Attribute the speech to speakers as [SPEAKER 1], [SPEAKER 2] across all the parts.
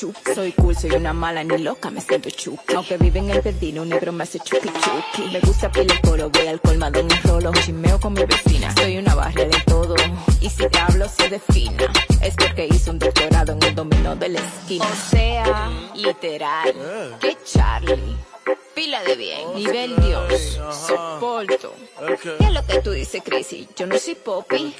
[SPEAKER 1] Soy cool, soy una mala ni loca, me siento chuca. Aunque vive en el pedino, un negro me hace chuki chuki. Me gusta pila el voy al colmado, mi rolo, chimeo con mi vecina. Soy una barra de todo, y si te hablo se defina. Es porque hice un doctorado en el dominó de la esquina. O sea, literal, eh. que Charlie pila de bien, nivel Dios, soporto. ¿Qué es lo que tú dices, Crazy? Yo no soy Poppy.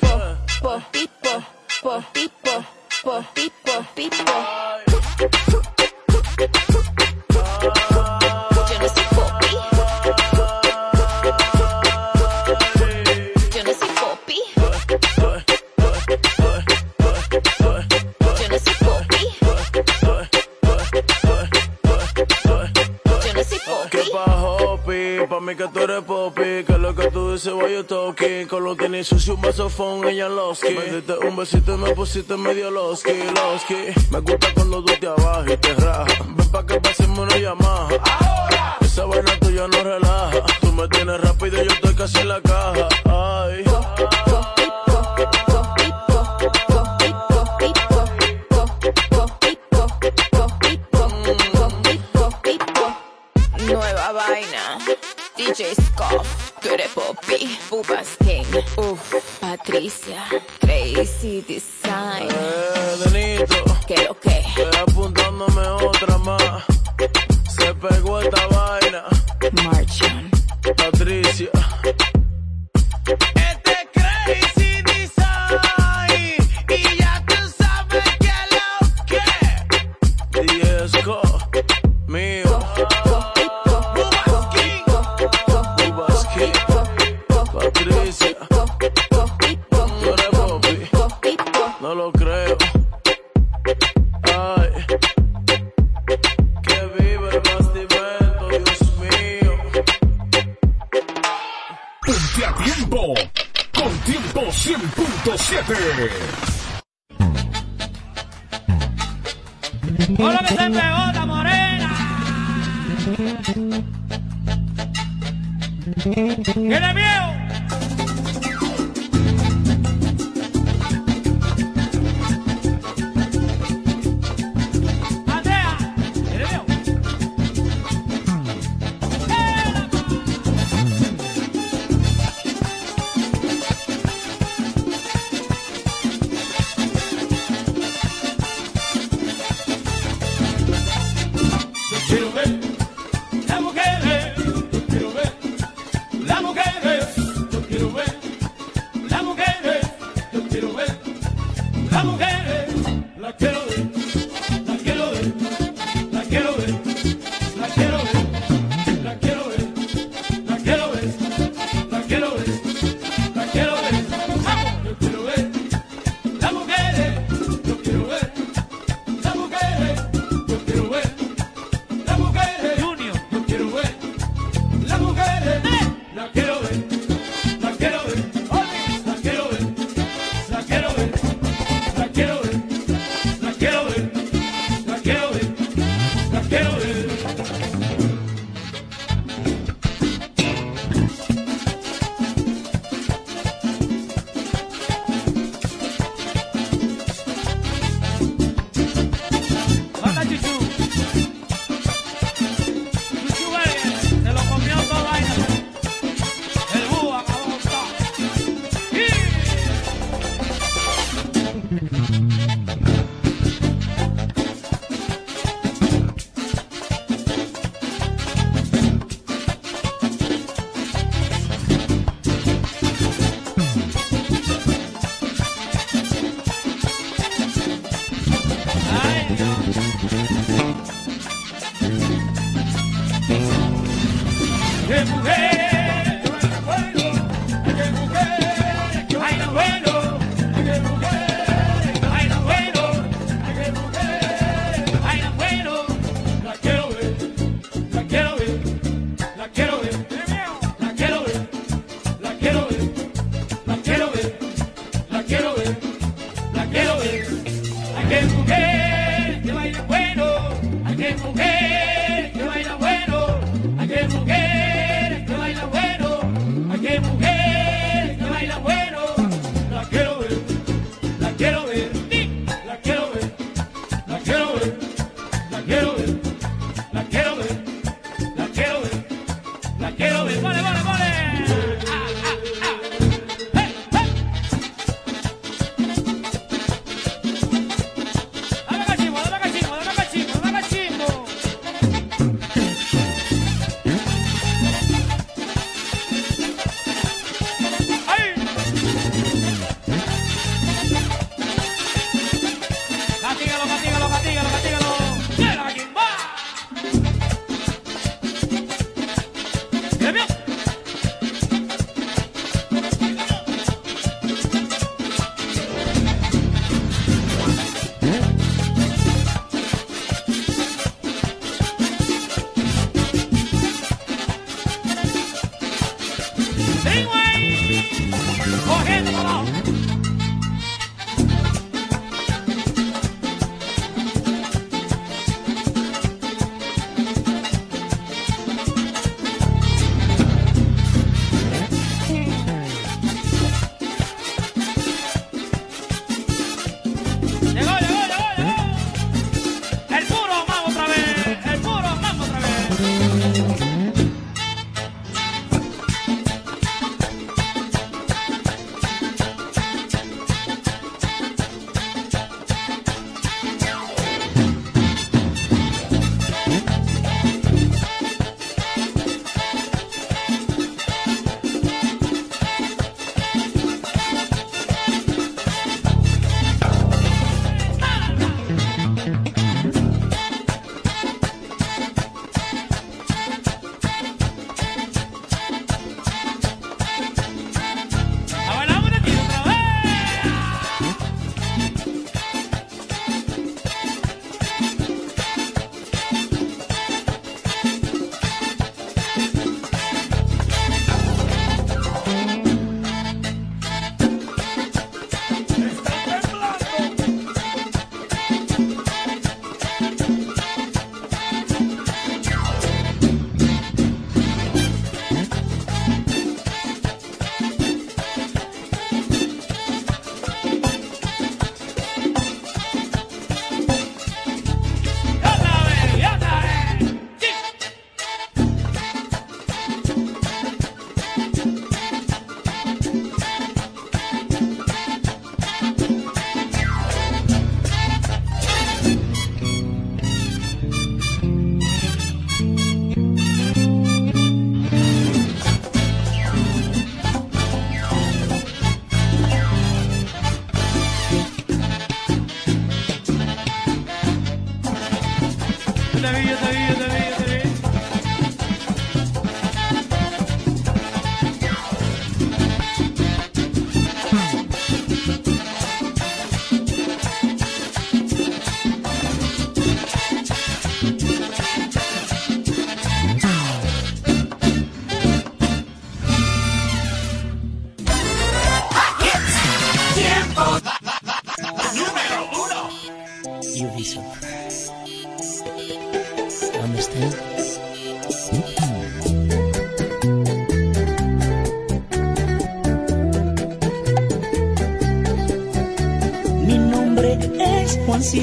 [SPEAKER 2] me sucio un vasofón, ella los que. Me diste un besito y me pusiste medio los que, los que. Me gusta cuando tú te abajo y te rajas. Ven pa' que pasemos una llamada. Ahora. Esa vaina tuya no relaja. Tú me tienes rápido y yo estoy casi en la caja.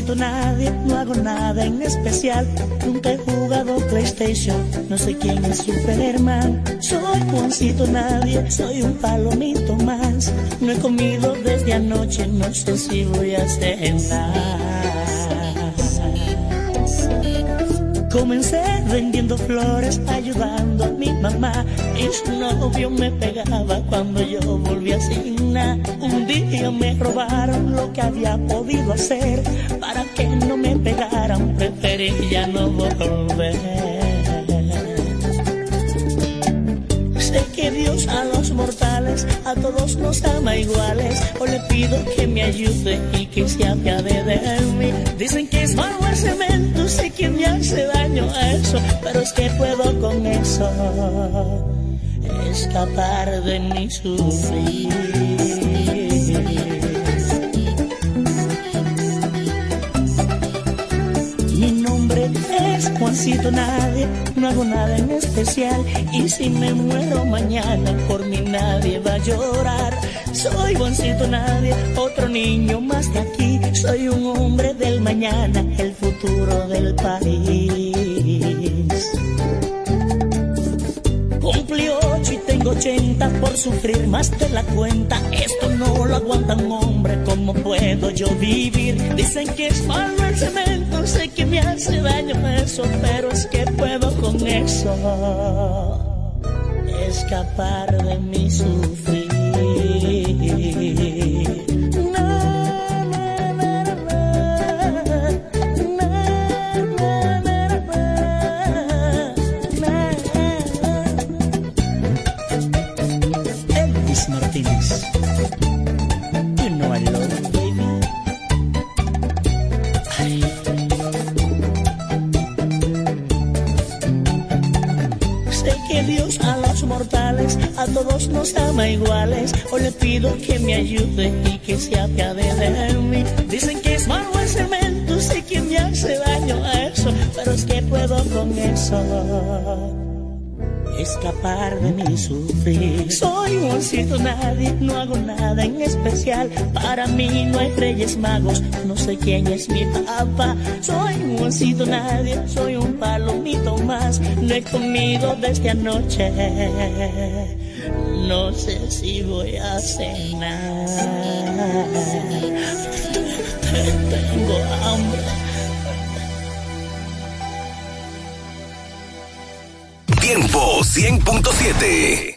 [SPEAKER 3] siento nadie, no hago nada en especial. Nunca he jugado PlayStation, no sé quién es Superman. Soy Juancito nadie, soy un palomito más. No he comido desde anoche, no sé si voy a cenar. Comencé vendiendo flores, ayudando a mi mamá. Y su novio me pegaba cuando yo volvía sin nada. Un día me robaron lo que había podido hacer soltera y ya no volver. Sé que Dios a los mortales, a todos nos ama iguales. O le pido que me ayude y que se apiade de mí. Dicen que es malo el cemento, sé que me hace daño a eso, pero es que puedo con eso escapar de mi sufrir. Nadie, no hago nada en especial. Y si me muero mañana, por mí nadie va a llorar. Soy Juancito Nadie, otro niño más de aquí. Soy un hombre del mañana, el futuro del país. Cumplí ocho y tengo ochenta por sufrir más de la cuenta. Esto no lo aguanta un hombre, ¿cómo puedo yo vivir? Dicen que es malo el cemento, sé que me hace daño eso, pero es que puedo con eso escapar de mi sufrir. Ama iguales. O le pido que me ayude y que se apiade de mí. Dicen que es malo el cemento, sé que me hace daño a eso, pero es que puedo con eso escapar de mi sufrir. Soy un osito nadie, no hago nada en especial. Para mí no hay reyes magos, no sé quién es mi papá. Soy un osito nadie, soy un palomito más. No he comido desde anoche, no sé si voy a cenar. Tengo hambre.
[SPEAKER 4] Tiempo 100.7.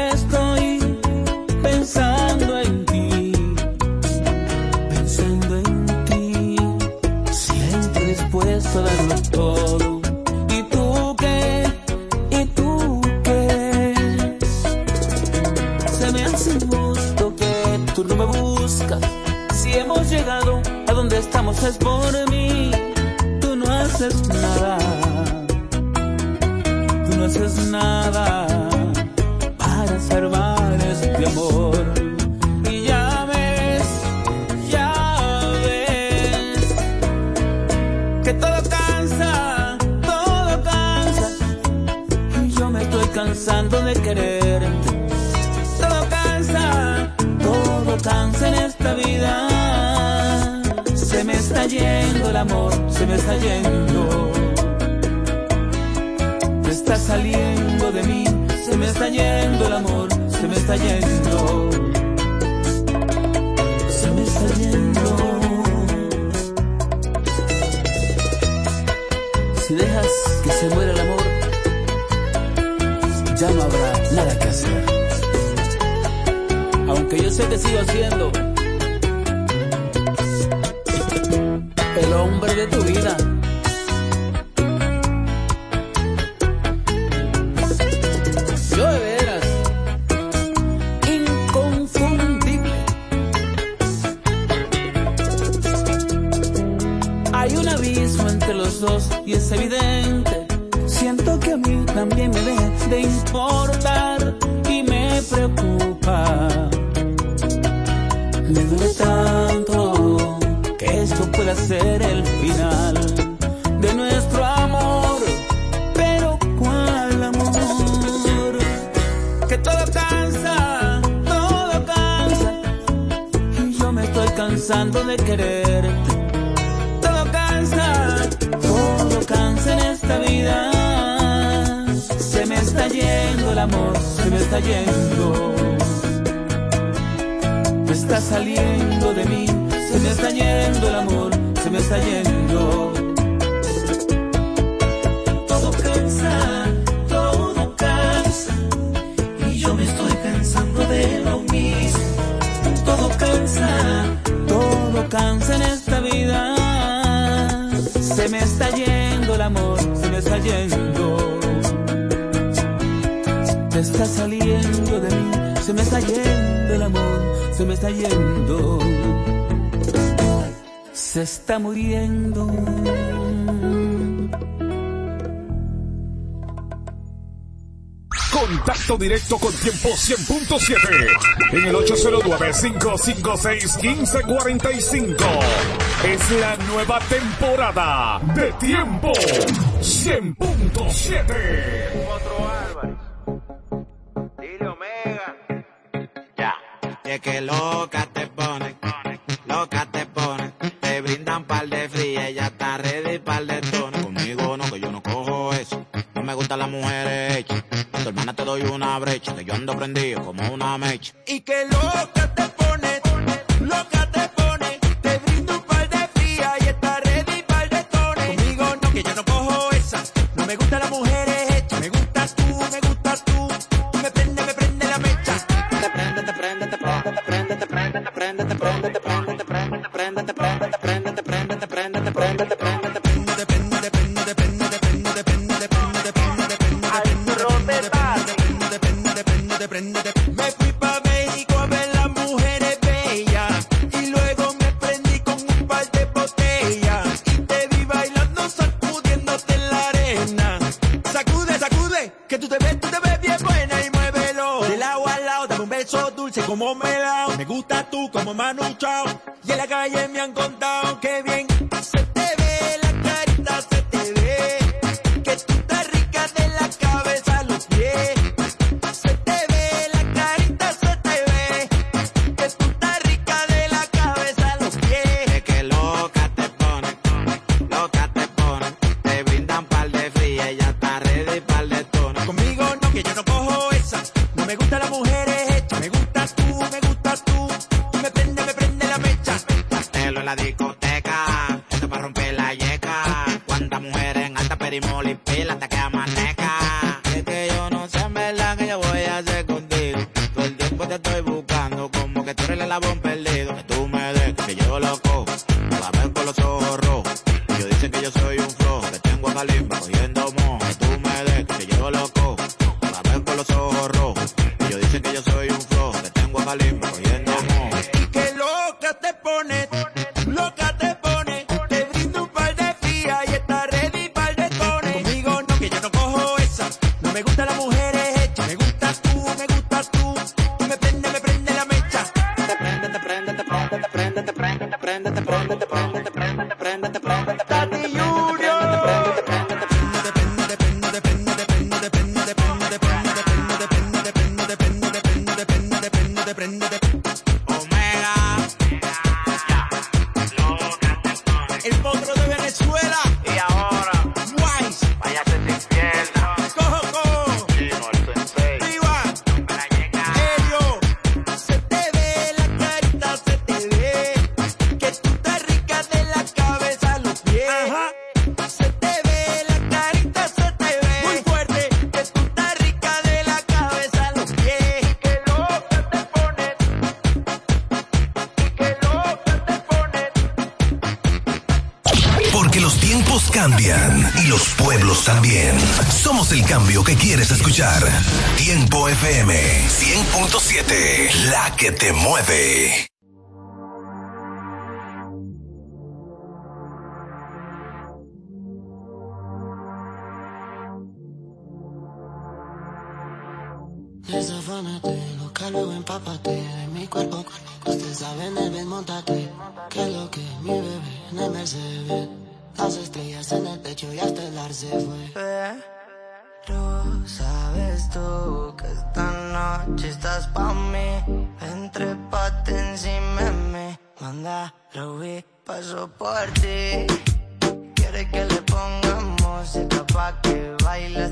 [SPEAKER 5] por
[SPEAKER 6] mí. Tú no haces nada. Tú no haces nada para salvar este amor. Se me está yendo. Se está saliendo de mí, se me está yendo el amor, se me está yendo. Se me está yendo. Si dejas que se muera el amor, ya no habrá nada que hacer. Aunque yo sé que sigo siendo de tu vida. Se me está yendo el amor, se me está yendo. Te está saliendo de mí, se me está yendo el amor, se me está yendo. Se está muriendo.
[SPEAKER 7] Contacto directo con Tiempo 100.7 en el 809-556-1545. Es la nueva temporada de Tiempo 100.7.
[SPEAKER 8] Es que loca te pone, loca te pone. Te brindan par de fría y ya está ready par de tono. Conmigo no, que yo no cojo eso. No me gustan las mujeres hechas. A tu hermana te doy una brecha, que yo ando prendido como una mecha.
[SPEAKER 9] Y que loca te pone, prendete, prendete, prendete, prendete, prendete, prendete. que
[SPEAKER 8] te
[SPEAKER 10] mueve.
[SPEAKER 11] la robé. Paso por ti. Quiere que le ponga música pa'
[SPEAKER 12] que bailes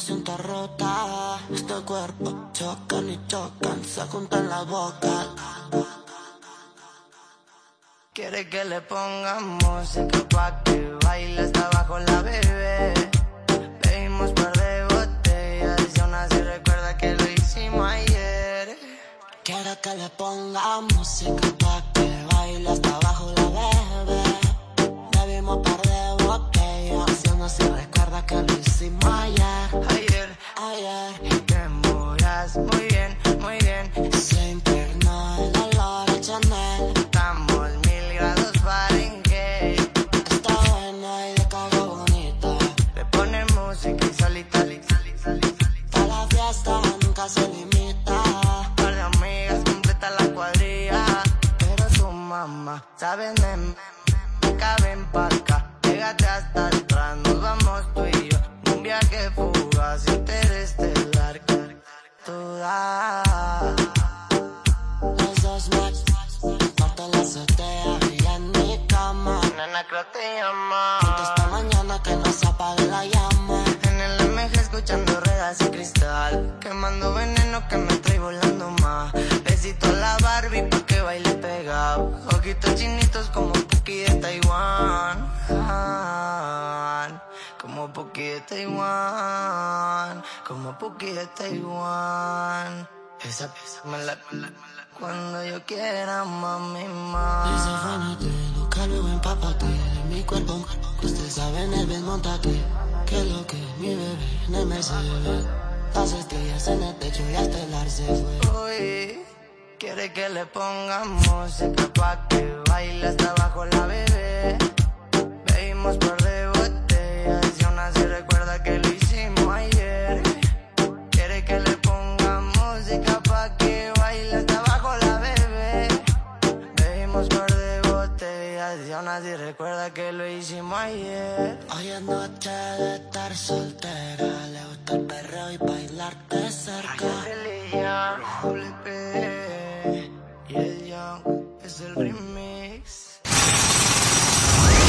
[SPEAKER 12] siento rota. Este cuerpo chocan y chocan, se juntan la boca.
[SPEAKER 11] Quiere que le ponga música pa' que baile hasta abajo la bebé. Pedimos par de botellas y aún así recuerda que lo hicimos ayer.
[SPEAKER 12] Quiere que le ponga música pa' que baile hasta abajo pensando si recuerda que lo hicimos ayer.
[SPEAKER 11] Ayer,
[SPEAKER 12] ayer.
[SPEAKER 11] Te muras muy bien, muy bien.
[SPEAKER 12] Se internó el olor a Chanel.
[SPEAKER 11] Estamos mil grados Fahrenheit.
[SPEAKER 12] Está buena y de cago bonita.
[SPEAKER 11] Le ponen música y solita,
[SPEAKER 12] solita. Para la fiesta nunca se limita.
[SPEAKER 11] Par de amigas completa la cuadrilla. Pero su mamá sabe de mí.
[SPEAKER 12] En
[SPEAKER 11] el MG escuchando ruedas de cristal. Quemando veneno que me estoy volando más. Besito a la Barbie pa' que baile pegado. Ojitos chinitos como Puki de Taiwán. Como Puki de Taiwán. Como Puki de Taiwán. Esa, esa, me la cuando yo quiera, mami, más.
[SPEAKER 12] Desafánate, loca, luego empápate mi cuerpo. Usted sabe en el desmontate. Que lo que mi bebé en el Mercedes. Las estrellas en el techo y hasta el ar se fue.
[SPEAKER 11] Uy, quiere que le pongamos música pa' que baile hasta abajo la bebé. Bebimos par botellas y recuerda que lo hicimos ayer.
[SPEAKER 12] Hoy es noche de estar soltera. Le gusta el perreo y bailar de cerca.
[SPEAKER 11] Y el Young es el remix.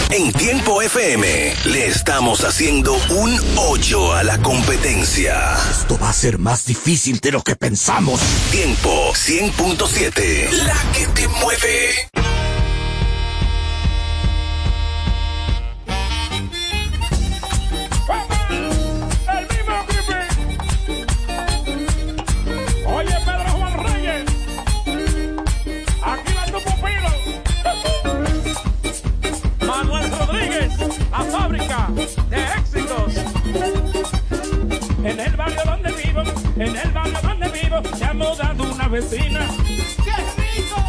[SPEAKER 10] En Tiempo FM le estamos haciendo un hoyo a la competencia.
[SPEAKER 13] Esto va a ser más difícil de lo que pensamos.
[SPEAKER 10] Tiempo 100.7. La que te mueve.
[SPEAKER 14] La fábrica de éxitos. En el barrio donde vivo, en el barrio donde vivo, se ha mudado una vecina. ¡Qué rico!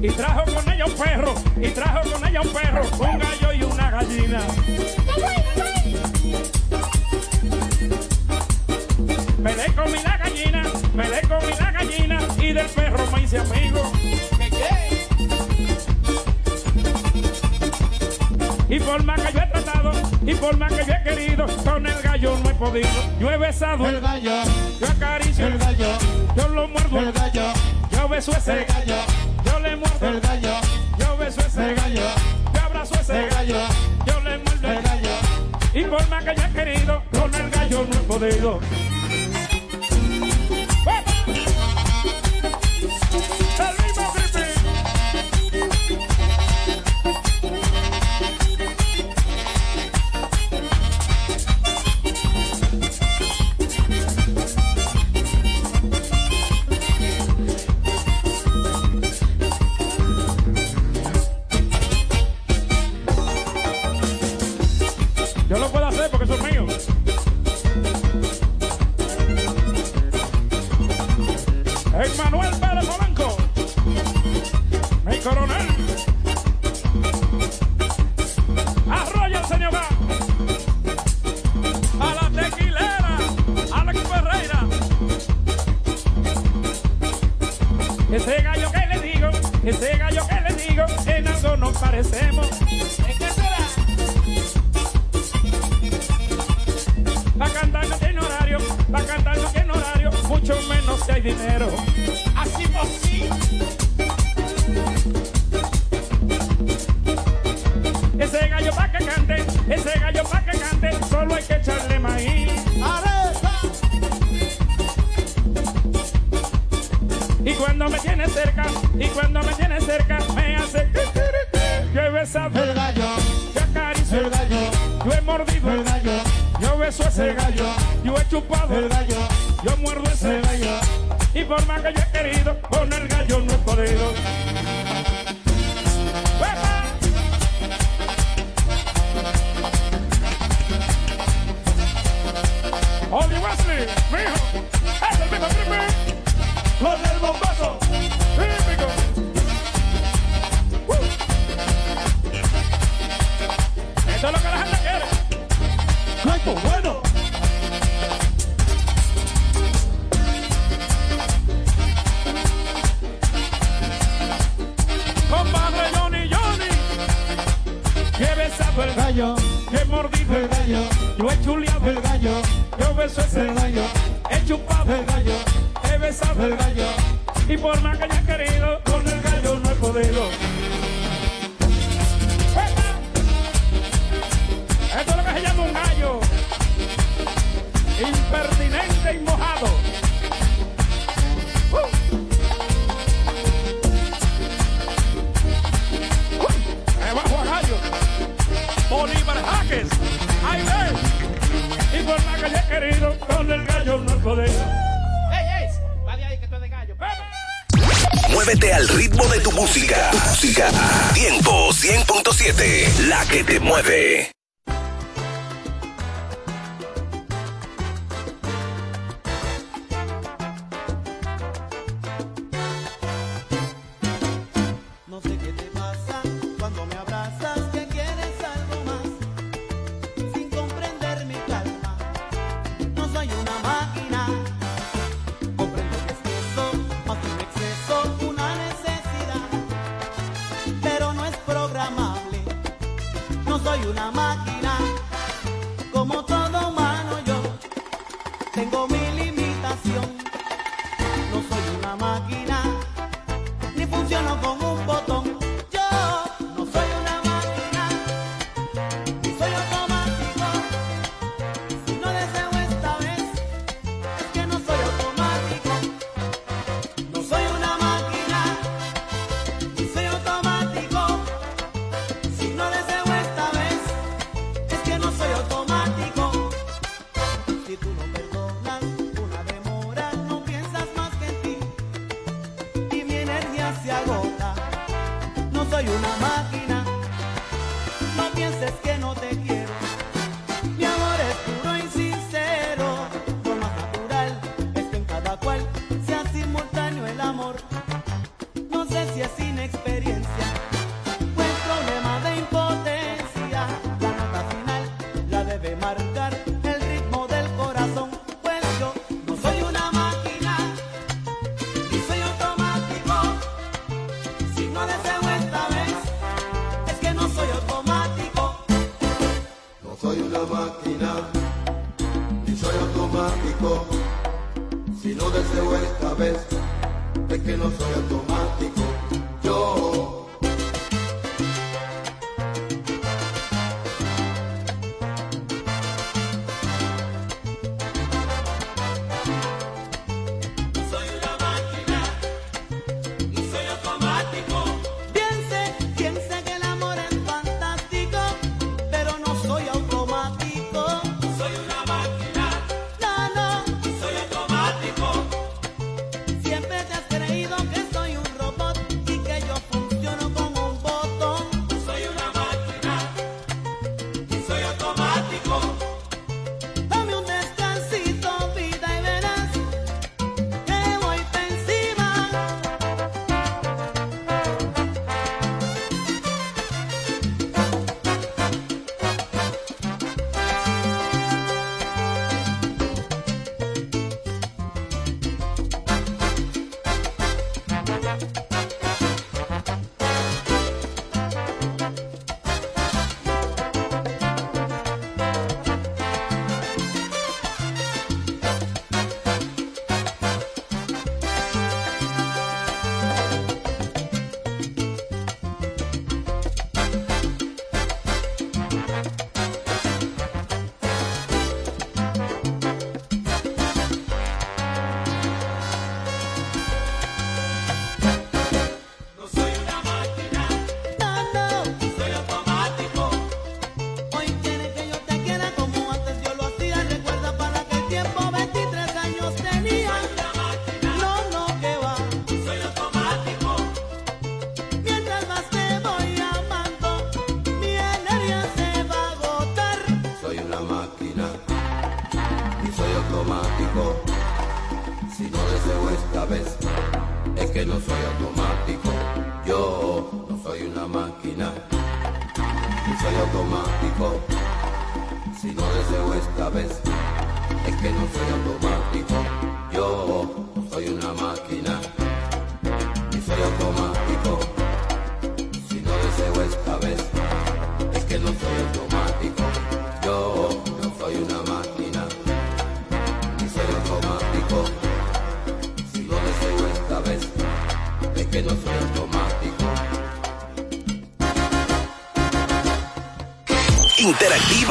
[SPEAKER 14] Y trajo con ella un perro, y trajo con ella un perro, un gallo y una gallina. Me le comí la gallina, me le comí la gallina y del perro me hice amigo. Y por más que yo he tratado, y por más que yo he querido, con el gallo no he podido. Yo he besado el gallo, yo acaricio el gallo, yo lo muerdo el gallo, yo beso ese gallo, yo le muerdo el gallo, yo beso ese gallo, yo abrazo ese gallo, yo le muerdo. El gallo. Y por más que yo he querido, con el gallo no he podido.
[SPEAKER 15] Muévete al ritmo de tu música. Tu música. Tiempo 100.7. La que te mueve.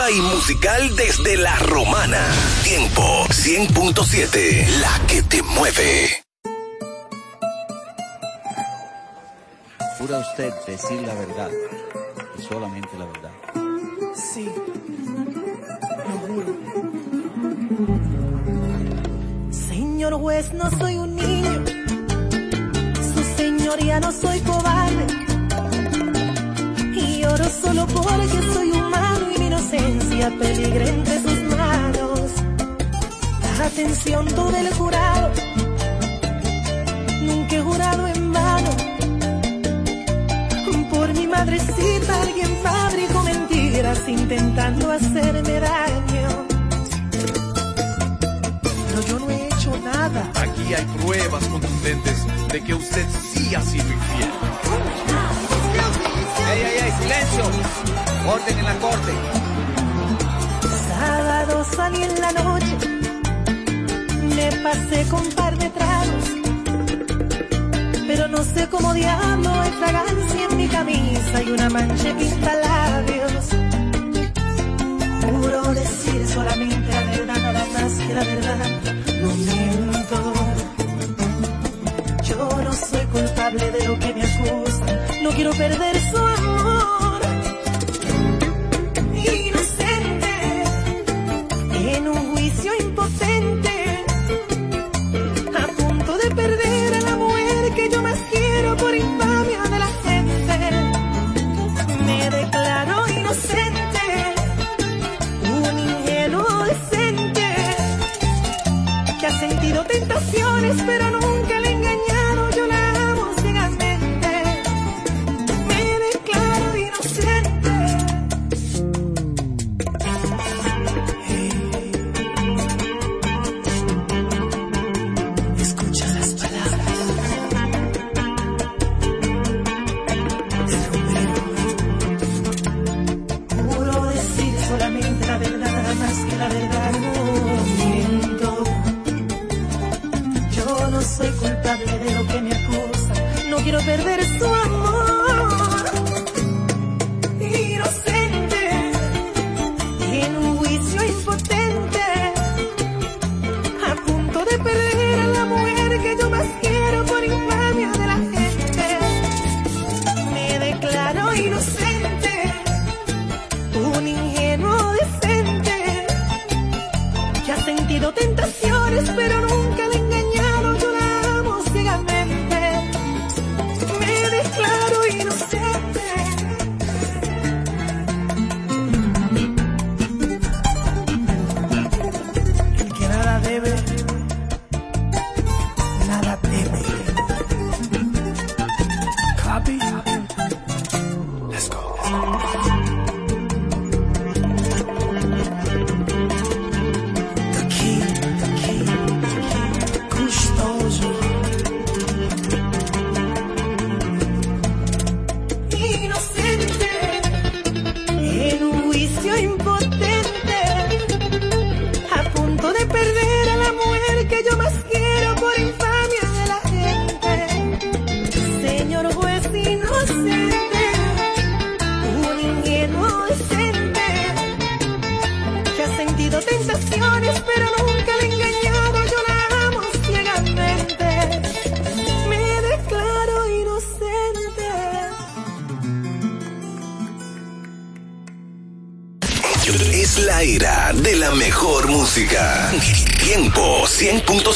[SPEAKER 16] y
[SPEAKER 15] musical desde La Romana. Tiempo 100.7, la que te mueve.
[SPEAKER 17] Jura usted decir la verdad y solamente la verdad.
[SPEAKER 18] Sí, lo juro. Señor juez, no soy un niño. Su señoría no soy como peligra entre sus manos. Atención todo el jurado. Nunca he jurado en vano. Por mi madrecita alguien fabricó mentiras intentando hacerme daño. Pero yo no he hecho nada.
[SPEAKER 19] Aquí hay pruebas contundentes de que usted sí ha sido infiel.
[SPEAKER 17] ¡Ey, ey, ey! ¡Silencio! Orden en la corte.
[SPEAKER 18] Salí en la noche, me pasé con par de tragos, pero no sé cómo diablo hay fragancia en mi camisa y una mancha de pintalabios. Juro decir solamente la verdad, nada más que la verdad, no miento. Yo no soy culpable de lo que me acusan, no quiero perder su tentaciones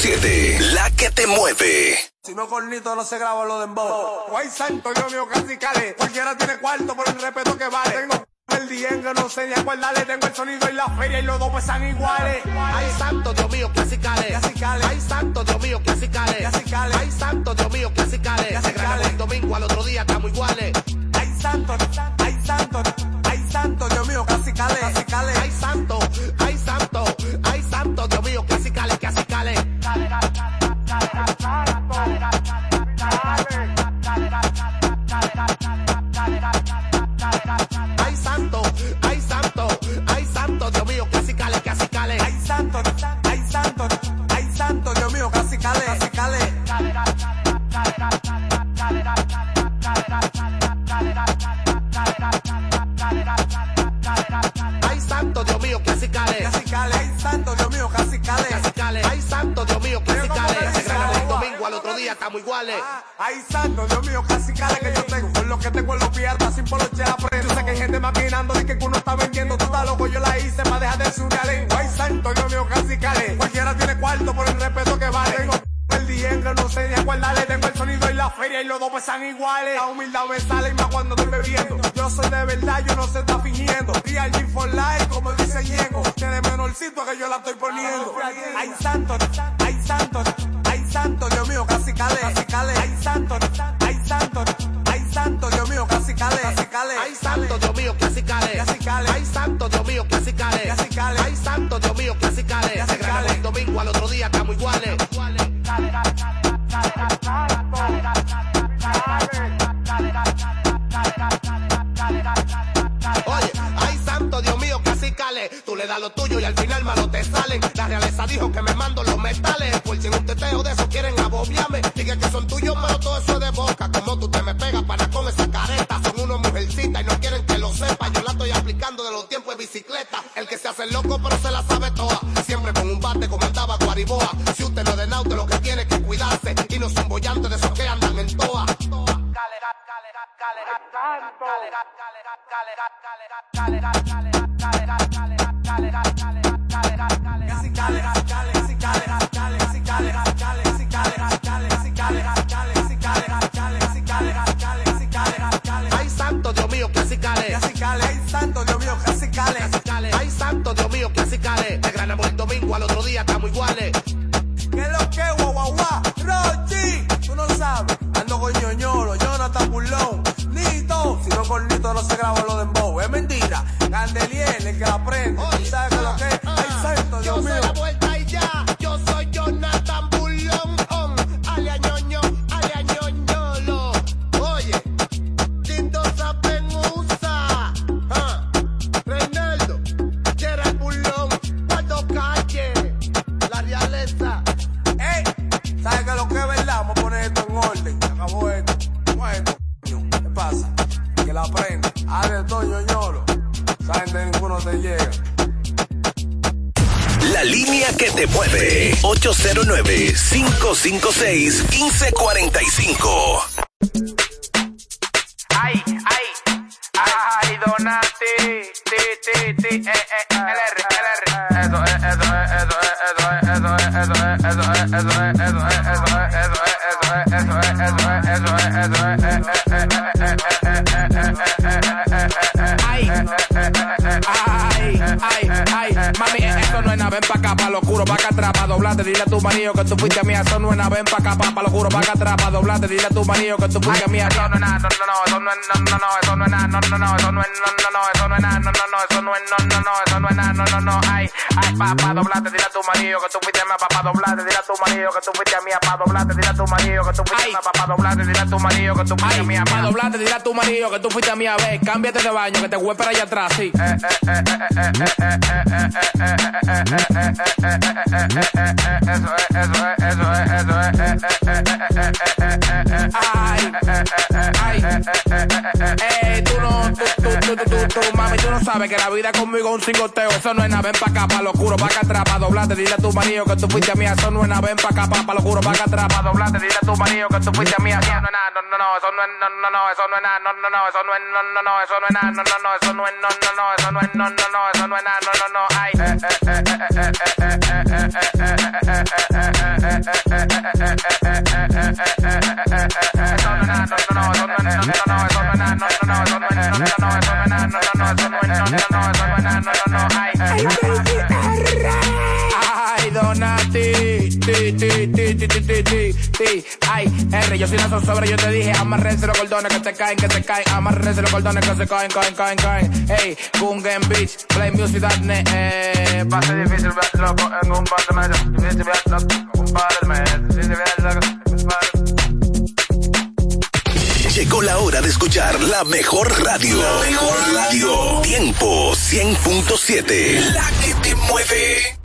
[SPEAKER 10] 100.7. La que te mueve.
[SPEAKER 20] Si no cornito no se graba lo de embo. Guay santo, Dios mío, casi cale. Cualquiera tiene cuarto por el respeto que vale. Tengo el diengue, no sé ni a cuál darle. Tengo el sonido y la feria y los dos pesan iguales.
[SPEAKER 21] Ay, santo, Dios mío, casi cale. Ay, santo, Dios mío, casi cale. Ay, santo, Dios mío, casi cale. Se graba el domingo, al otro día estamos iguales.
[SPEAKER 20] Ay, santo, ay, santo, ay, santo, Dios mío, casi cale. Casi cale.
[SPEAKER 21] Ay, santo, ay, santo, estamos iguales.
[SPEAKER 20] Ah, ay, santo, Dios mío, casi cara que yo tengo. Con lo que tengo en los piernas, sin polochera prendo. Sé que hay gente maquinando de que uno está vendiendo. Tú estás loco, yo la hice para dejar de subir lengua. Ay, santo, Dios mío, casi care. Cualquiera tiene cuarto por el respeto que vale. Tengo el dientre, no sé ni acuérdale. Tengo el sonido y la feria y los dos pesan iguales. La humildad me sale y más cuando estoy bebiendo. Yo soy de verdad, yo no se está fingiendo. DRG for life, como dice Diego. Que de menorcito que yo la estoy poniendo. Ay, santo, ay, santo. Ay, santo Dios mío. Casi calé. Ay, santo Dios mío. Casi calé.
[SPEAKER 21] Ay, santo Dios mío.
[SPEAKER 20] Casi
[SPEAKER 21] Se grabó
[SPEAKER 20] calé.
[SPEAKER 21] el domingo, al otro día estamos iguales. Oye, ay santo Dios mío, así cale. Tú le das lo tuyo y al final malo te salen. La realeza dijo que me mando los metales. Por si en un teteo de eso quieren abobiarme. Diga que son tuyos, pero todo eso es de boca. Como tú te me pegas Y no quieren que lo sepa. Yo la estoy aplicando de los tiempos de bicicleta. El que se hace loco, pero se la sabe toda. Siempre con un bate como andaba Guariboa. Si usted no es de lo que tiene que cuidarse. Y no son bollantes de esos que andan en toa. Cale.
[SPEAKER 20] Ay, santo Dios mío, casi calé.
[SPEAKER 21] Ay, santo Dios mío, así cale. Te ganamos el domingo, al otro día estamos iguales.
[SPEAKER 20] ¿Qué lo que, guau? Rochi, tú no sabes. Ando con ñoñolo, Jonathan Burlón. Nito, si no con Nito no se graba lo
[SPEAKER 10] 809-556-1545.
[SPEAKER 22] Ay, ay, ay, Donati, ti, ti, ti, eh, eh, LR, LR. Eso es, eso es, eso es, eso es, eso es, eso es, eso es, eso es, eso es, eso es, eso es, Ay, ay, ay, ay, mami, eso no es nada, ven pa' acá, pa' lo oscuro, pa' acá doblarte, dile a tu marido que tú fuiste mía, eso no es nada, ven pa' acá, pa' lo oscuro, pa' acá atrás, pa' doblarte, dile a tu marido que tú fuiste mía, eso no es nada, no, no, no, eso no es, no, no, no, eso no es nada, no, no, no, eso no es, no, no, no, eso no es nada, no, no, no, eso no es, no, no, no, eso no es nada, no, no, no, ay, ay, pa' pa' doblarte, dile a tu marido que tú fuiste mía, pa' pa' doblarte, dile a tu marido que tú fuiste mía, pa' doblarte, dile a tu marido que tú fuiste mía, pa' pa' doblarte, dile a tu marido que tú fuiste mía, pa' doblarte, dile a tu marido que tú fuiste mía, ve, cámbiate de baño, que te voy para allá atrás, sí. Eso es, eso es, eso es, eso es, eso es, ay, ay, no, sabes que la vida conmigo es un cingoteo, eso no es nada, ven pa' acá, pa' lo oscuro, pa' acá atrás, pa' doblarte, dile a tu marido que tú fuiste mía, eso no es nada, ven pa' acá, pa' lo oscuro, pa' acá atrás, pa' doblarte, dile a tu marido que tú fuiste mía, eso no es nada, no, no, no, eso no es, no, no, no, eso no es nada, no, no, no, eso no es, no, no, no, eso no es nada, no, no, no, eso no es, no, no, no, eso no es, no, no, no, eso no es nada, no, no, no, ay, Are you ti, ti, ti, ti, ti, ay, R, yo soy una zozobra, yo te dije, amarrense los cordones que te caen, que te caen, amarrense los cordones que se caen, caen, caen, caen, hey, Gungen Beach, play music.net, eh, va a ser difícil ver loco en un par de meses, difícil ver loco en un par de meses, difícil ver loco en un par de
[SPEAKER 10] Llegó la hora de escuchar la mejor radio. La mejor radio. Tiempo 100.7. La que te mueve.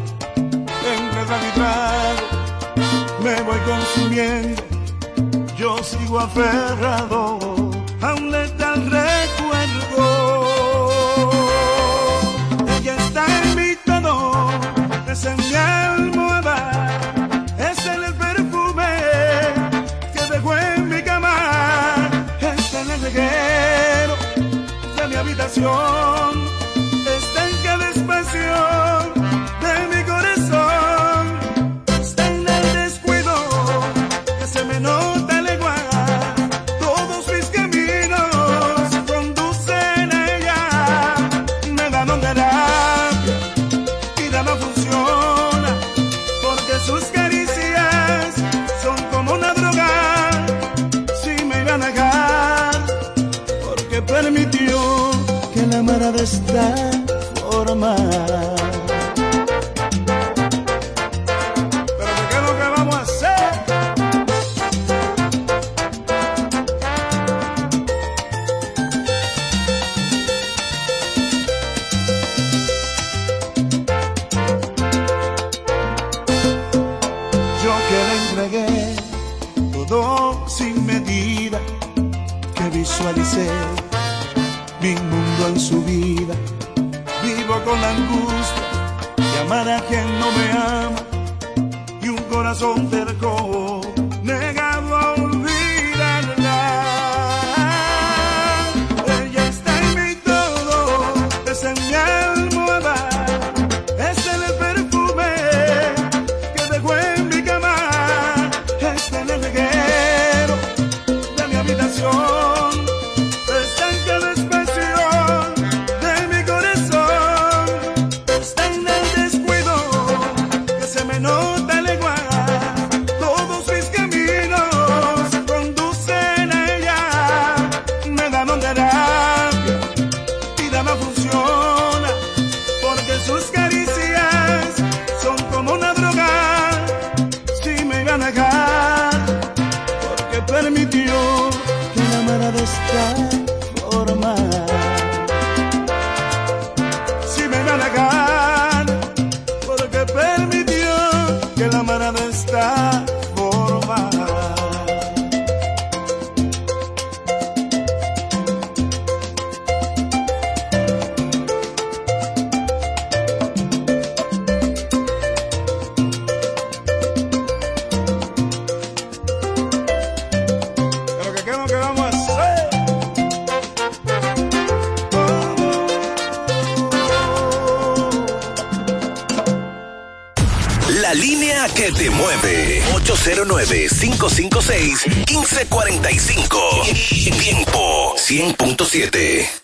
[SPEAKER 4] me voy consumiendo, yo sigo aferrado a un
[SPEAKER 10] 809-556-1545. Tiempo 100.7.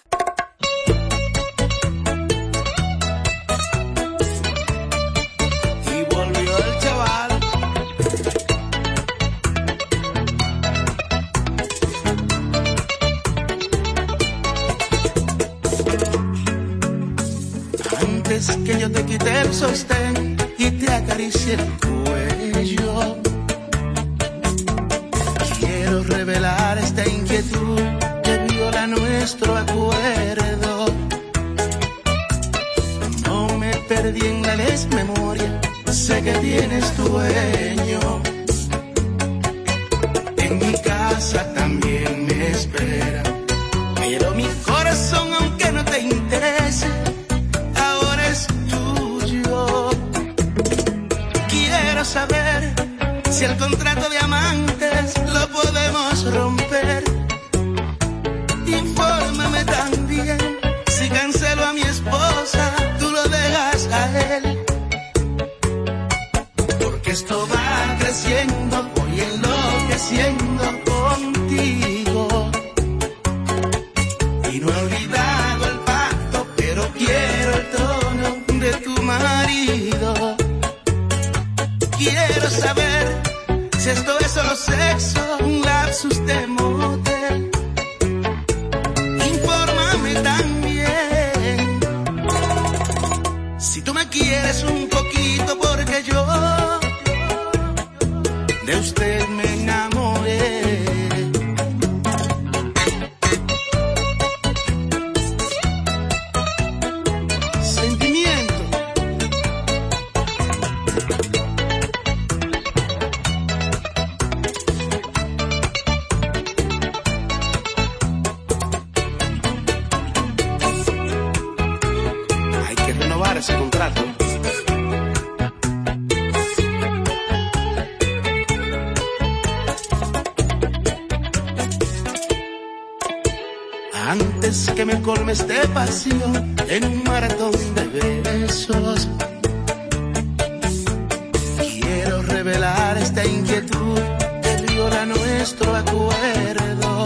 [SPEAKER 9] nuestro acuerdo.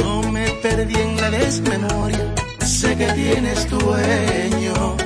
[SPEAKER 9] No me perdí en la desmemoria, sé que tienes dueño.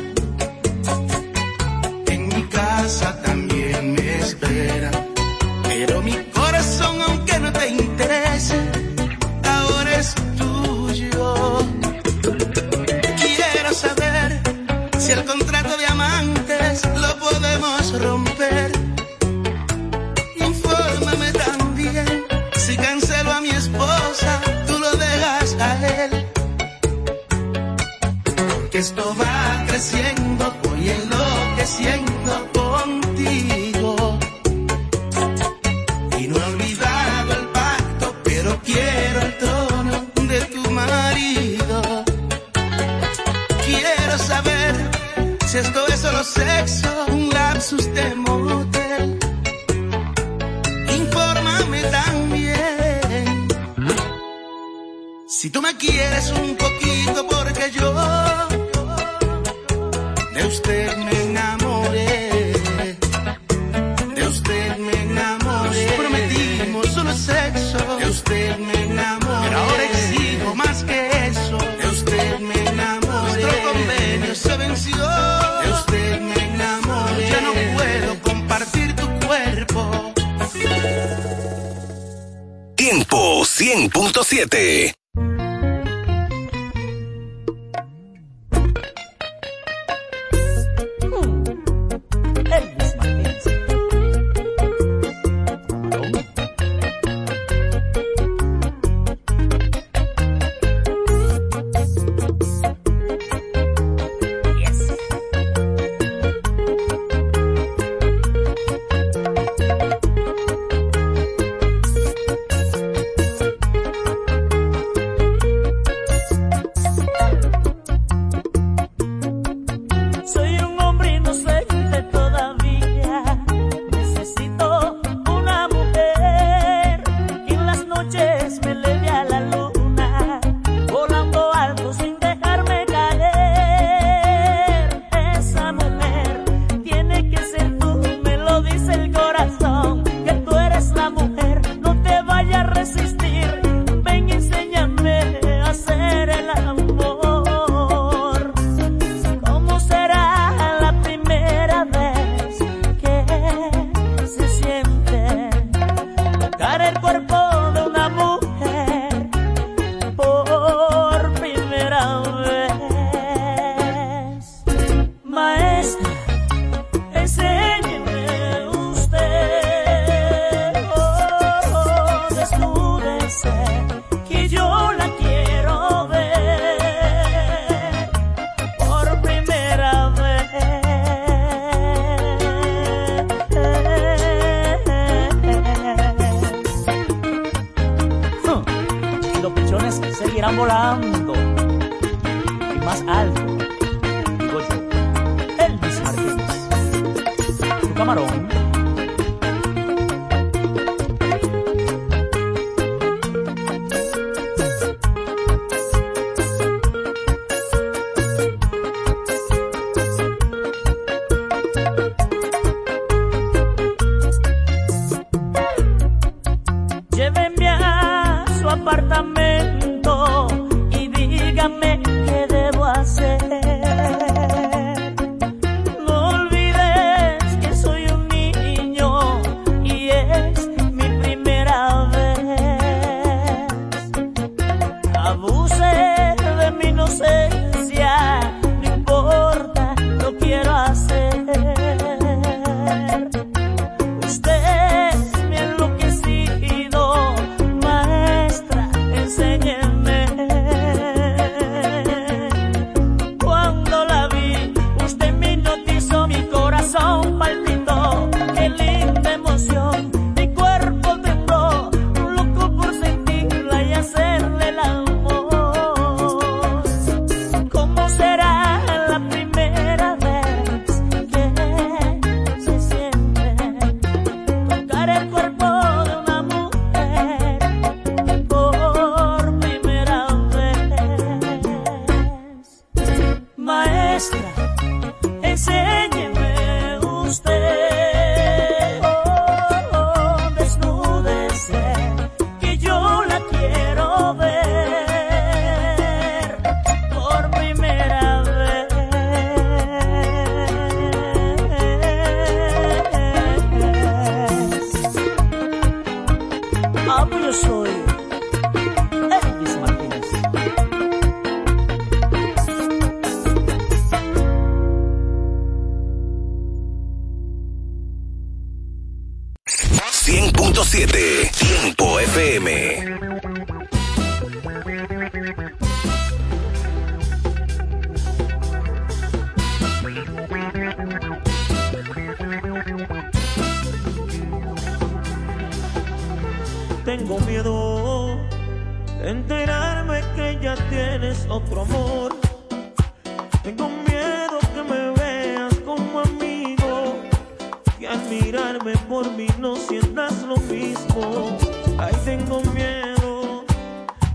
[SPEAKER 3] por
[SPEAKER 23] mí, no sientas lo mismo. Ay, tengo miedo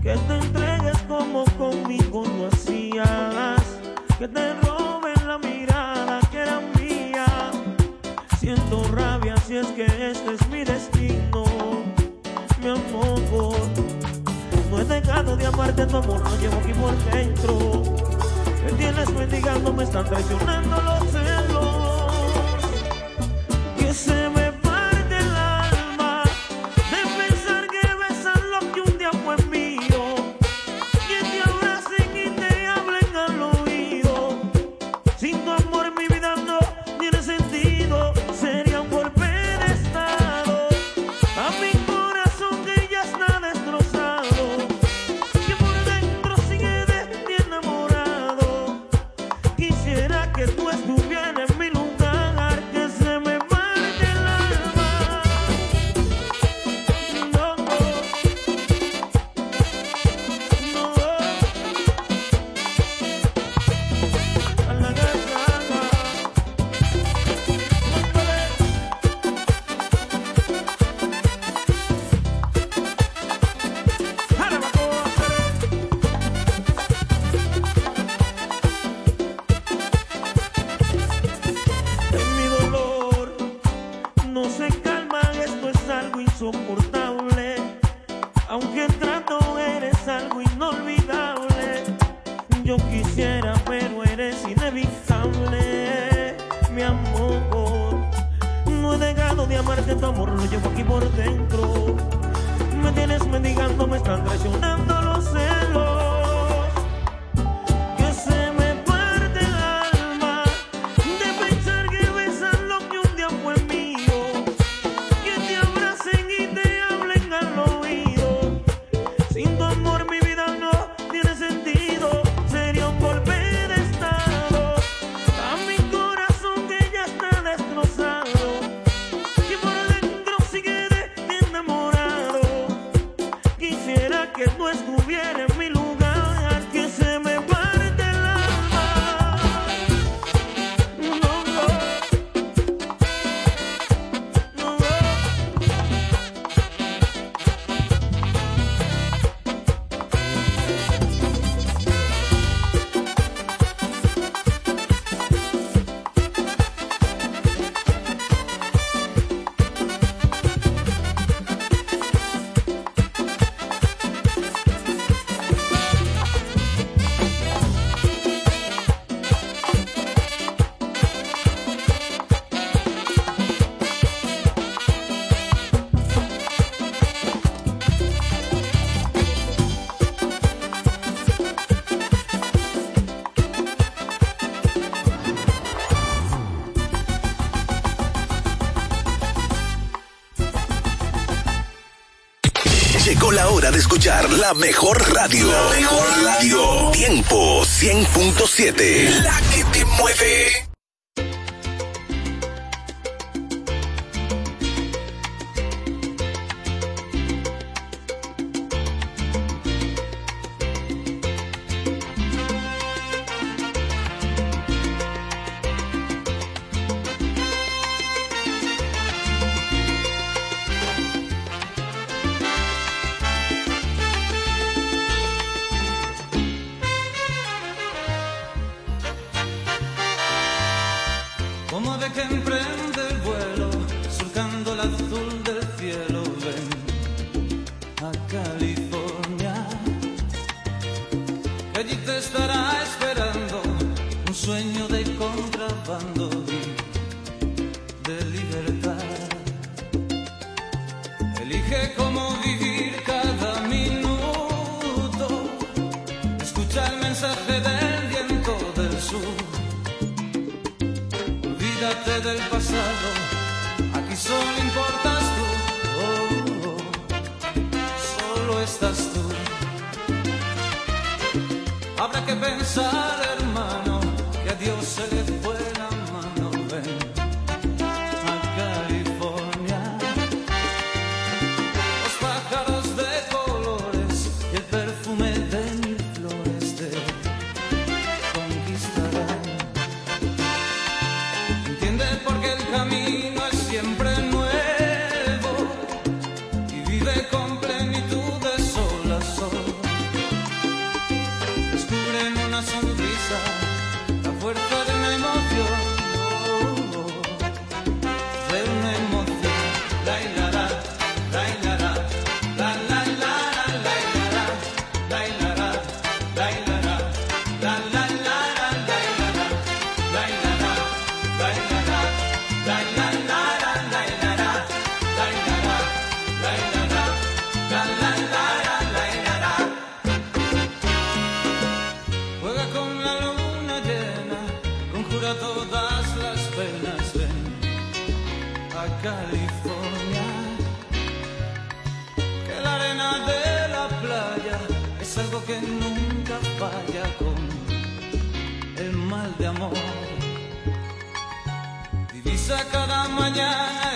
[SPEAKER 23] que te entregues como conmigo lo hacías, que te roben la mirada que era mía. Siento rabia si es que este es mi destino, mi amor. No he dejado de amarte, tu amor lo llevo aquí por dentro. Me tienes mendigando, me están traicionando los celos.
[SPEAKER 6] mejor radio. Mejor radio. Tiempo 100.7. La que te mueve.
[SPEAKER 24] señal de
[SPEAKER 6] amor. Divisa cada mañana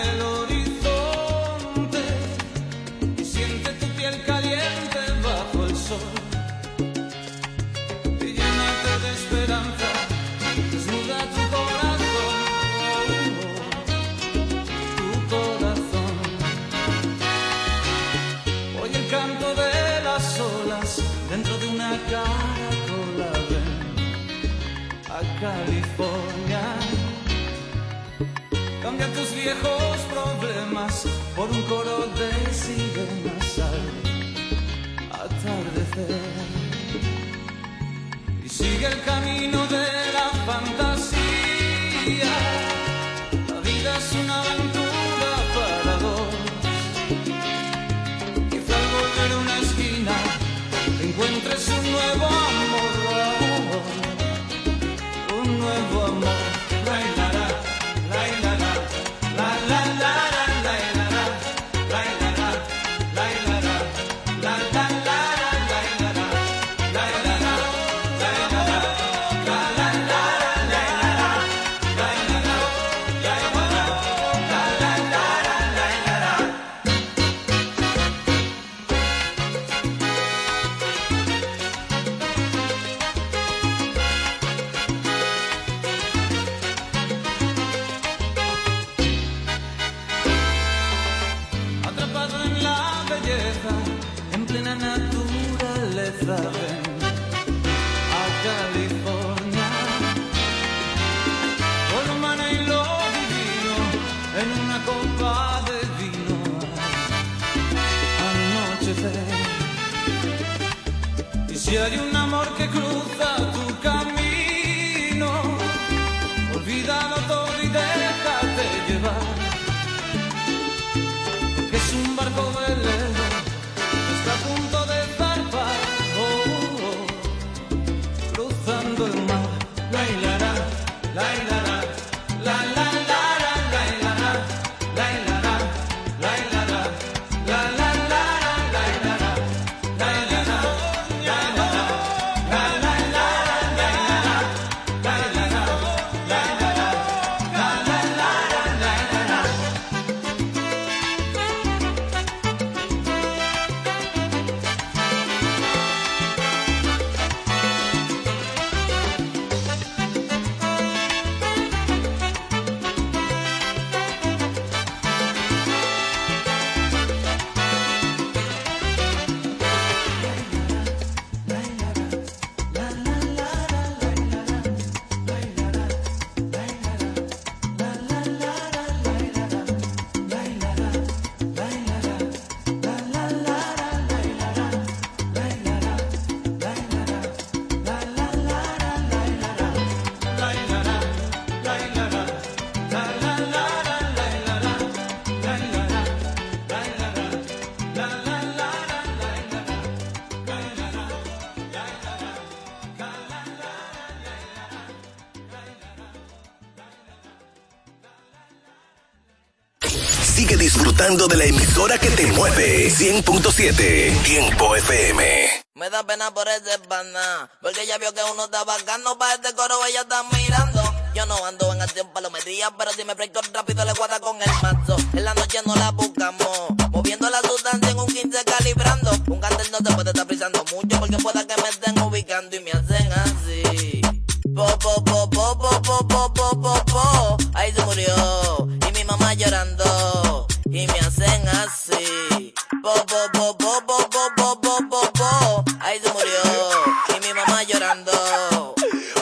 [SPEAKER 6] California. Cambia tus viejos problemas por un coro de sirenas al atardecer. Y sigue el camino de la fantasía. La vida es una aventura.
[SPEAKER 16] Disfrutando de la emisora que te mueve. 100.7 Tiempo FM.
[SPEAKER 25] Me da pena por ese pana, porque ella vio que uno está bacano para este coro, ella está mirando. Yo no ando en acción palometría, pero si me presto rápido le guarda con el mazo. En la noche no la buscamos, moviendo la sustancia en un 15 calibrando. Un cartel no se puede estar frisando mucho, porque pueda que me estén ubicando y me hacen así. Po, po, po, po, po, po, po, po, po, po. Ahí se murió, y mi mamá llorando, Po, po, po, po, po, po, po, po, po, po. Ahí se murió, y mi mamá llorando.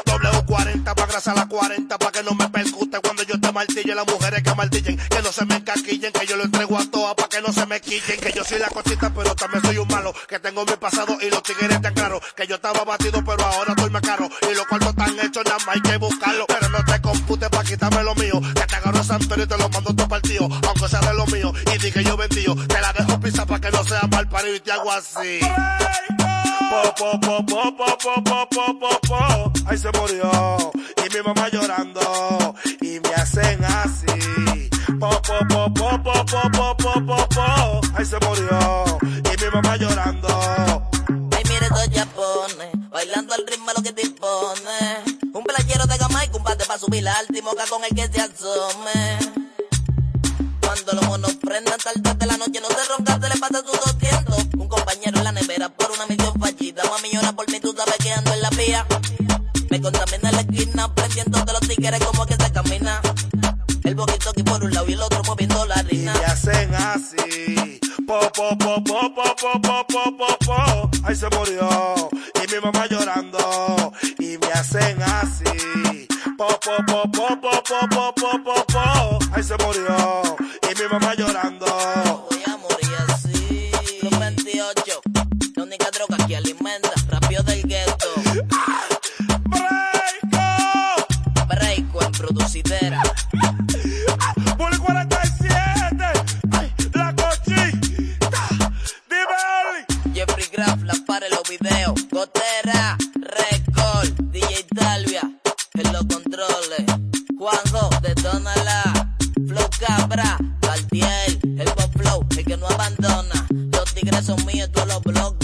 [SPEAKER 26] W40 pa' grasa la 40 pa' que no me percute cuando yo te martille las mujeres que martillen que no se me encaquillen que yo lo entrego a todas pa' que no se me quillen que yo soy la cosita pero también soy un malo que tengo mi pasado y los tigres tan claros que yo estaba batido pero ahora estoy más caro y los cuartos están hechos nada más hay que buscarlo pero no te compute pa' quitarme lo mío que te agarro Santo y te lo mando todo partido aunque sea de lo mío y di que yo vendío te la dejo que no sea mal parido y te hago así po, po, po, po, po, po, po, po, po, po. Ahí se murió. Y mi mamá llorando. Y me hacen así. Po, po, po, po, po, po, po, po, po, po. Ahí se murió. Y mi mamá llorando.
[SPEAKER 25] Ay, mire, esos japones, bailando al ritmo lo que dispone. Un playero de gama y combate para subir la alta y moca con el que se asome. Los monos prendan tarde de la noche, no se ronca, se le pasa sus 200. Un compañero en la nevera por una misión fallida. Mami llora por mí, tú sabes que ando en la vía. Me contamina la esquina, prendiendo de los tigres como que se camina. El boquito aquí por un lado y el otro moviendo la harina.
[SPEAKER 26] Y hacen así. Po, po, po, po, po, po. Ahí se murió. Y mi mamá llorando. Y me hacen así. Po, po, po, po, po, po, po, po, po, po. Ahí se murió. Mamá llorando.
[SPEAKER 25] Voy a morir así. Los 28, la única droga que alimenta. Rapio del gueto. Breako en producidera.
[SPEAKER 26] Por el 47. Ay, la cochita. Dime, Oli.
[SPEAKER 25] Jeffrey Graff, la para los videos. Gotera, son míos, todos los bloques.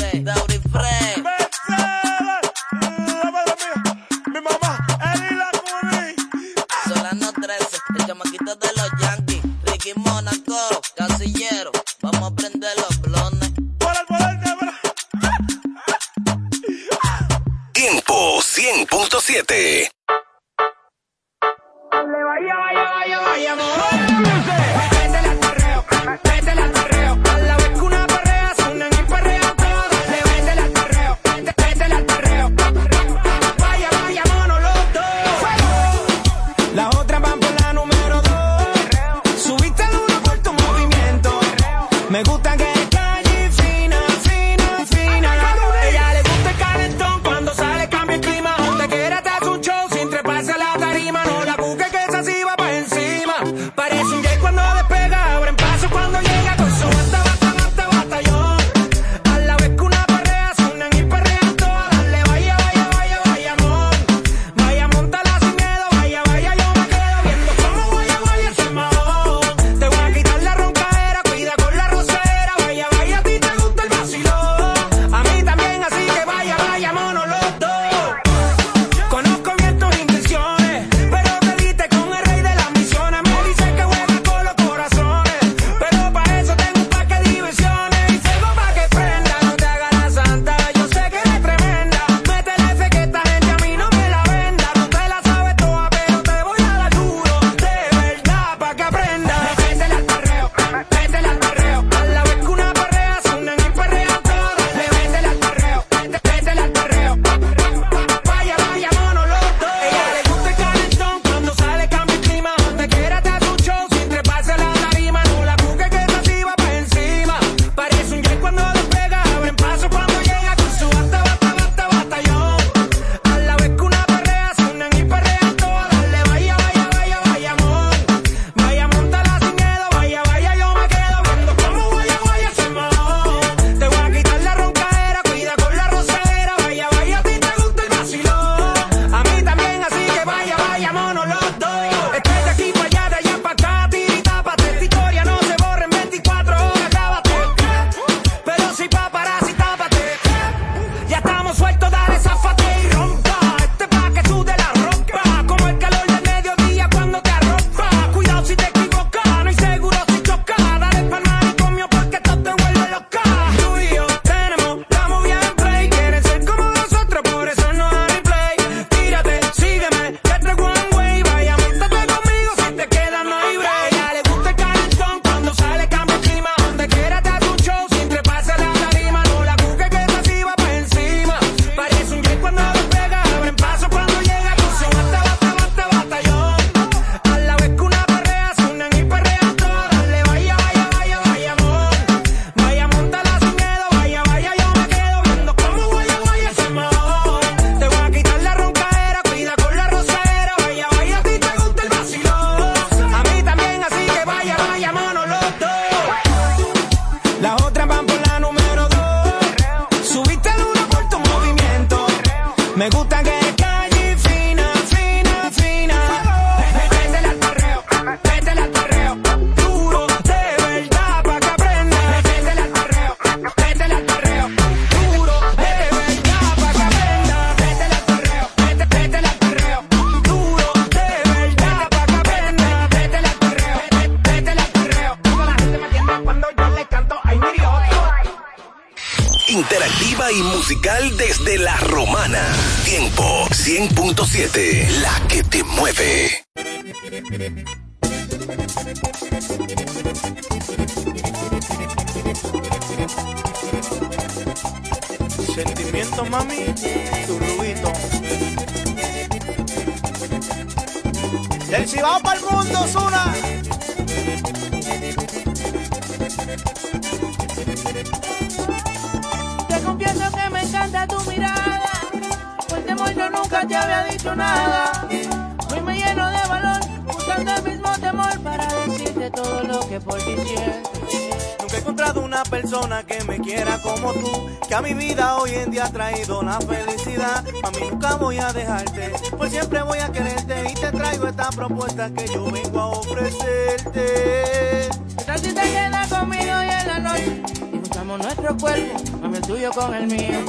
[SPEAKER 27] con el mío.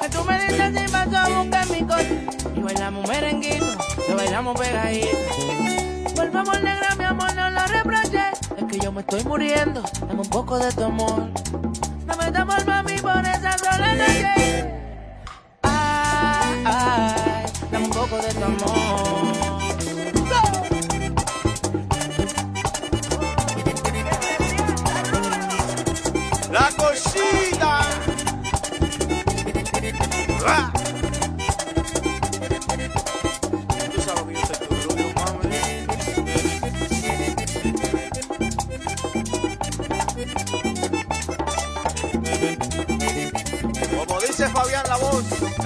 [SPEAKER 27] Que tú me dices si paso a buscar mi coche. Y bailamos merenguito, lo bailamos pegadito. Por favor, negra, mi amor, no lo reproches. Es que yo me estoy muriendo, dame un poco de tu amor.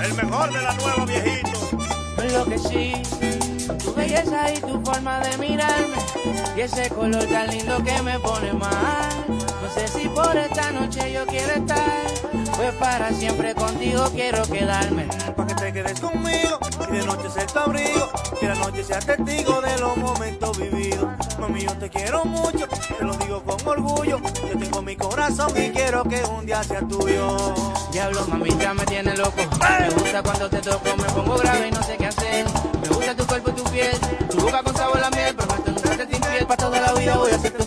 [SPEAKER 28] El mejor de la nueva, viejito.
[SPEAKER 27] Lo que sí, tu belleza y tu forma de mirarme. Y ese color tan lindo que me pone mal. No sé si por esta noche yo quiero estar. Pues para siempre contigo quiero quedarme.
[SPEAKER 15] Para que te quedes conmigo y de noche ser tu abrigo. Que la noche sea testigo de los momentos vividos. Mami, yo te quiero mucho, te lo digo con orgullo y quiero que un día sea tuyo.
[SPEAKER 27] Diablo, mamita, me tiene loco. Me gusta cuando te toco, me pongo grave y no sé qué hacer. Me gusta tu cuerpo y tu piel, tu boca con sabor a la miel, pero me estoy sin piel. Para toda la vida voy a ser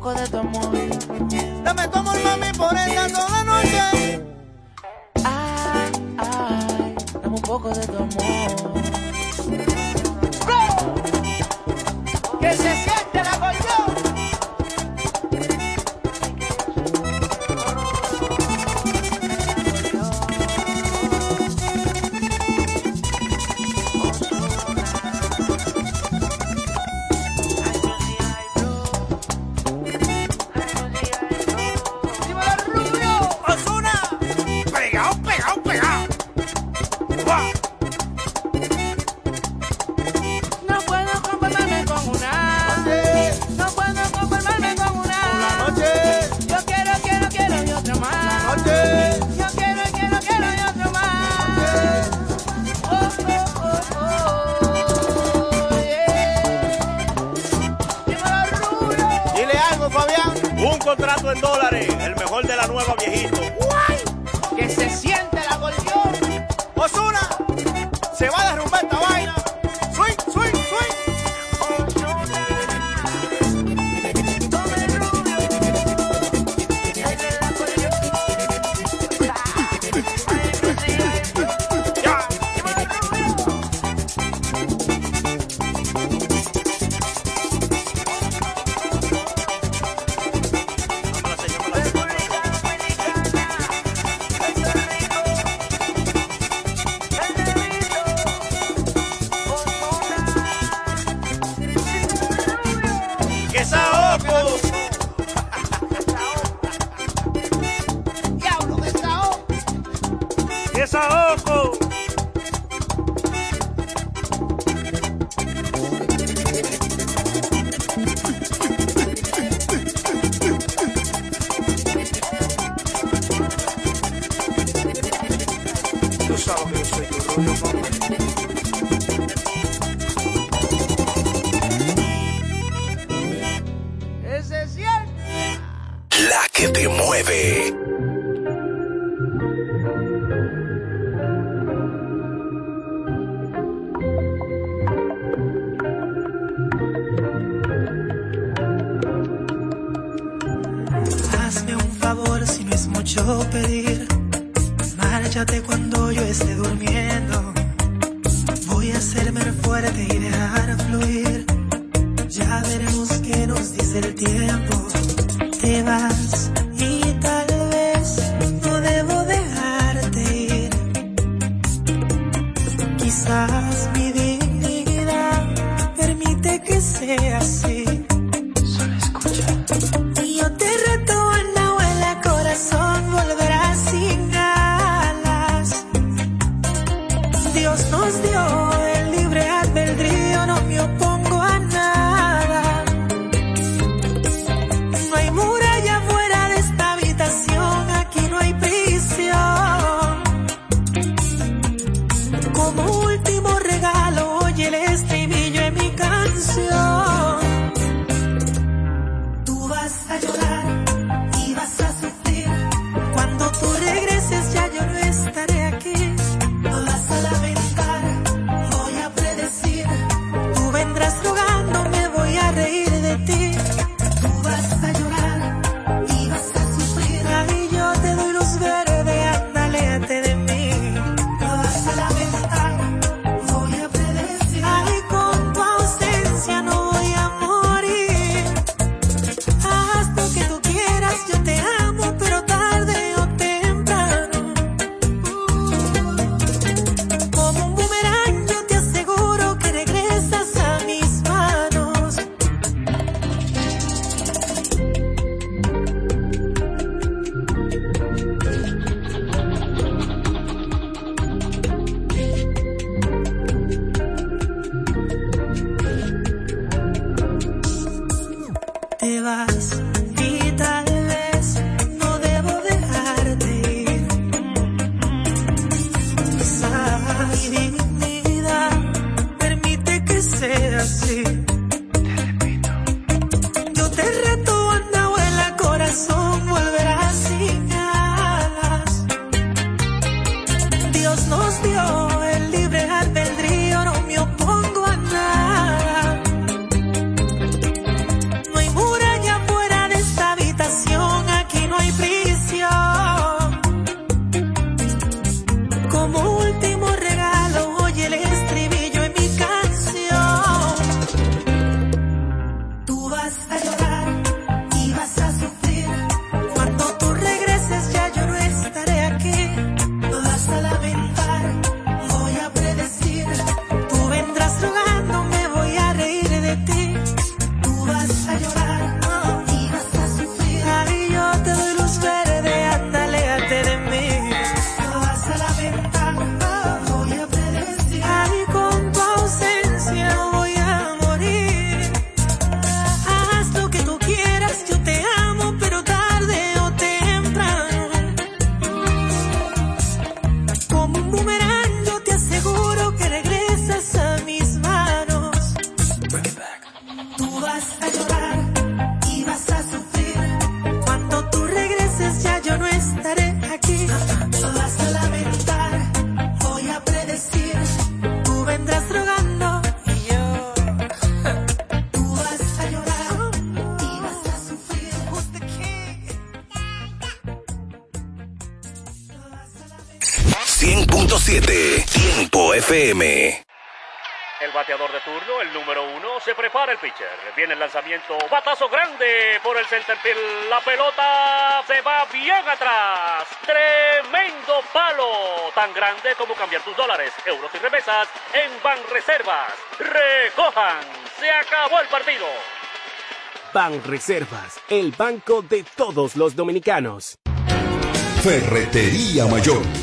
[SPEAKER 27] poco de tu amor.
[SPEAKER 15] Dame tu amor, mami, por esta toda noche.
[SPEAKER 16] FM.
[SPEAKER 29] El bateador de turno, el número uno, se prepara el pitcher. Viene el lanzamiento, batazo grande por el centerfield. La pelota se va bien atrás. Tremendo palo, tan grande como cambiar tus dólares, euros y remesas en Banreservas. Recojan, se acabó el partido.
[SPEAKER 30] Banreservas, el banco de todos los dominicanos.
[SPEAKER 31] Ferretería Mayor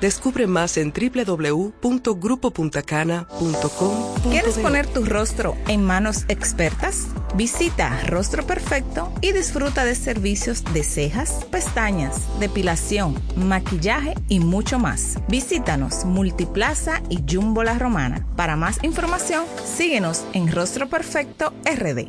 [SPEAKER 32] Descubre más en www.grupopuntacana.com.
[SPEAKER 33] ¿Quieres poner tu rostro en manos expertas? Visita Rostro Perfecto y disfruta de servicios de cejas, pestañas, depilación, maquillaje y mucho más. Visítanos Multiplaza y Jumbo La Romana. Para más información, síguenos en Rostro Perfecto RD.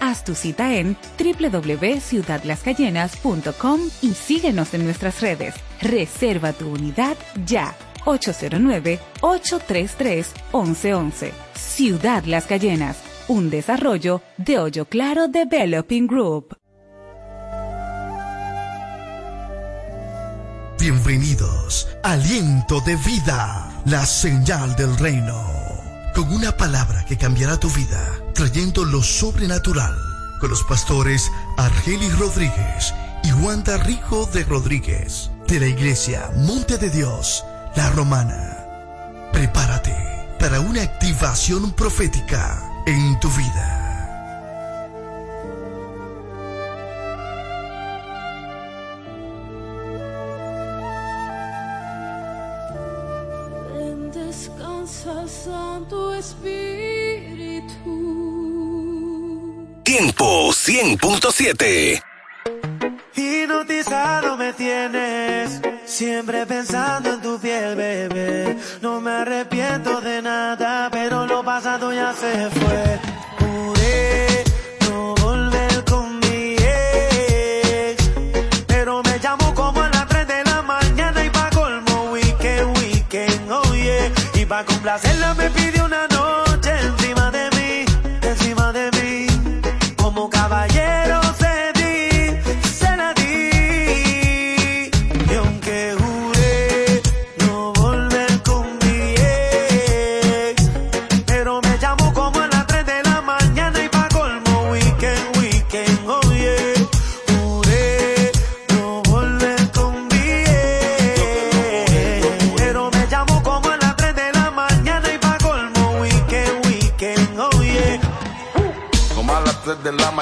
[SPEAKER 34] Haz tu cita en www.ciudadlascayenas.com y síguenos en nuestras redes. Reserva tu unidad ya. 809-833-1111. Ciudad Las Cayenas, un desarrollo de Hoyo Claro Developing Group.
[SPEAKER 35] Bienvenidos, aliento de vida, la señal del reino. Con una palabra que cambiará tu vida, trayendo lo sobrenatural. Con los pastores Argelis Rodríguez y Wanda Rico de Rodríguez, de la iglesia Monte de Dios, la Romana. Prepárate para una activación profética en tu vida.
[SPEAKER 36] Santo Espíritu.
[SPEAKER 10] Tiempo 100.7.
[SPEAKER 15] Hipnotizado me tienes, siempre pensando en tu piel, bebé. No me arrepiento de nada, pero lo pasado ya se fue.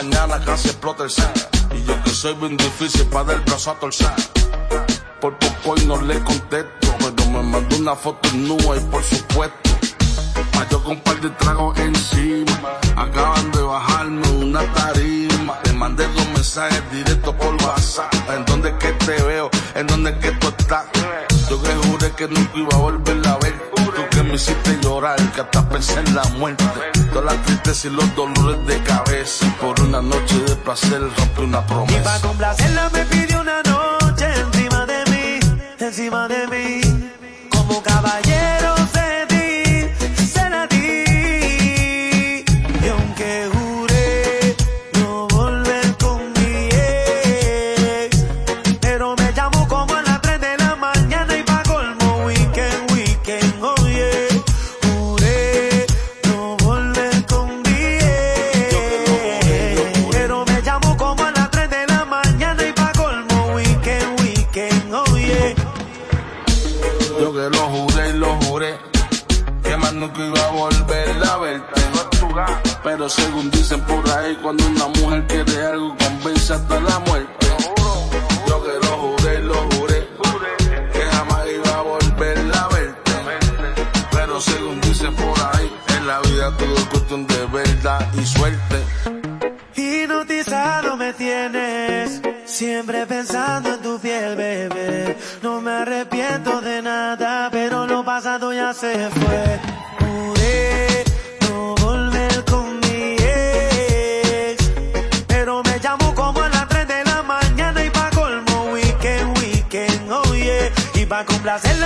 [SPEAKER 15] Mañana
[SPEAKER 37] casi explota el set. Y yo que soy bien difícil para el brazo a torcer. Por poco y no le contesto, pero me mandó una foto nua y por supuesto. Yo con un par de tragos encima. Acaban de bajarme una tarima. Te mandé dos mensajes directos por WhatsApp. ¿En dónde es que te veo? ¿En dónde es que tú estás? Yo que juré que nunca iba a volver a ver. Me hiciste llorar, que hasta pensé en la muerte. Toda la tristeza y los dolores de cabeza. Por una noche de placer rompí una
[SPEAKER 15] Y pa'
[SPEAKER 37] promesa.
[SPEAKER 15] complacerla me pidió una noche encima de mí, encima de mí. Como caballero Pero
[SPEAKER 37] según dicen por ahí, cuando una mujer quiere algo, convence hasta la muerte. Yo que lo juré lo juré. Que jamás iba a volver a verte. Pero según dicen por ahí, en la vida todo es cuestión de verdad y suerte.
[SPEAKER 15] Hipnotizado me tienes, siempre pensando en tu piel, bebé. No me arrepiento de nada, pero lo pasado ya se fue. Y